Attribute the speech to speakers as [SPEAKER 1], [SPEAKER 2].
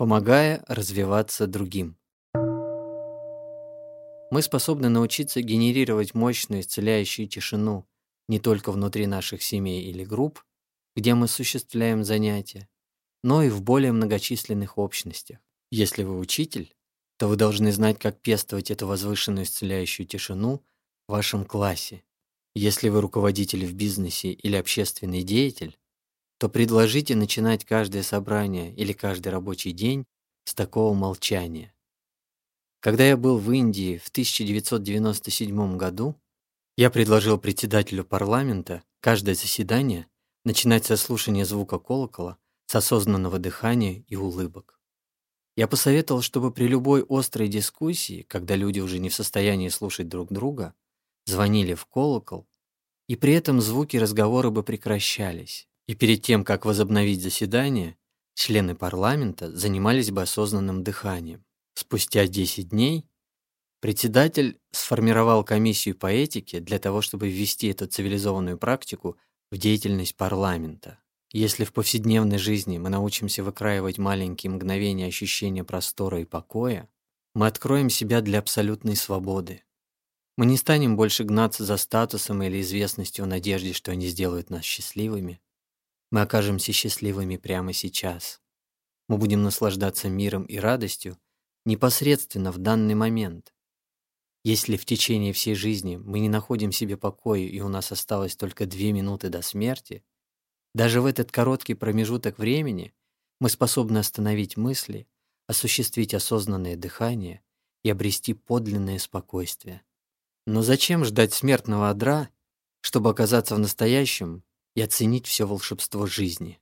[SPEAKER 1] помогая развиваться другим. Мы способны научиться генерировать мощную исцеляющую тишину не только внутри наших семей или групп, где мы осуществляем занятия, но и в более многочисленных общностях. Если вы учитель, то вы должны знать, как пестовать эту возвышенную исцеляющую тишину в вашем классе. Если вы руководитель в бизнесе или общественный деятель, то предложите начинать каждое собрание или каждый рабочий день с такого молчания. Когда я был в Индии в 1997 году, я предложил председателю парламента каждое заседание начинать со слушания звука колокола, с осознанного дыхания и улыбок. Я посоветовал, чтобы при любой острой дискуссии, когда люди уже не в состоянии слушать друг друга, звонили в колокол, и при этом звуки разговора бы прекращались. И перед тем, как возобновить заседание, члены парламента занимались бы осознанным дыханием. Спустя 10 дней председатель сформировал комиссию по этике для того, чтобы ввести эту цивилизованную практику в деятельность парламента. Если в повседневной жизни мы научимся выкраивать маленькие мгновения ощущения простора и покоя, мы откроем себя для абсолютной свободы. Мы не станем больше гнаться за статусом или известностью в надежде, что они сделают нас счастливыми. Мы окажемся счастливыми прямо сейчас. Мы будем наслаждаться миром и радостью непосредственно в данный момент. Если в течение всей жизни мы не находим себе покоя и у нас осталось только две минуты до смерти, даже в этот короткий промежуток времени мы способны остановить мысли, осуществить осознанное дыхание и обрести подлинное спокойствие. Но зачем ждать смертного одра, чтобы оказаться в настоящем и оценить все волшебство жизни.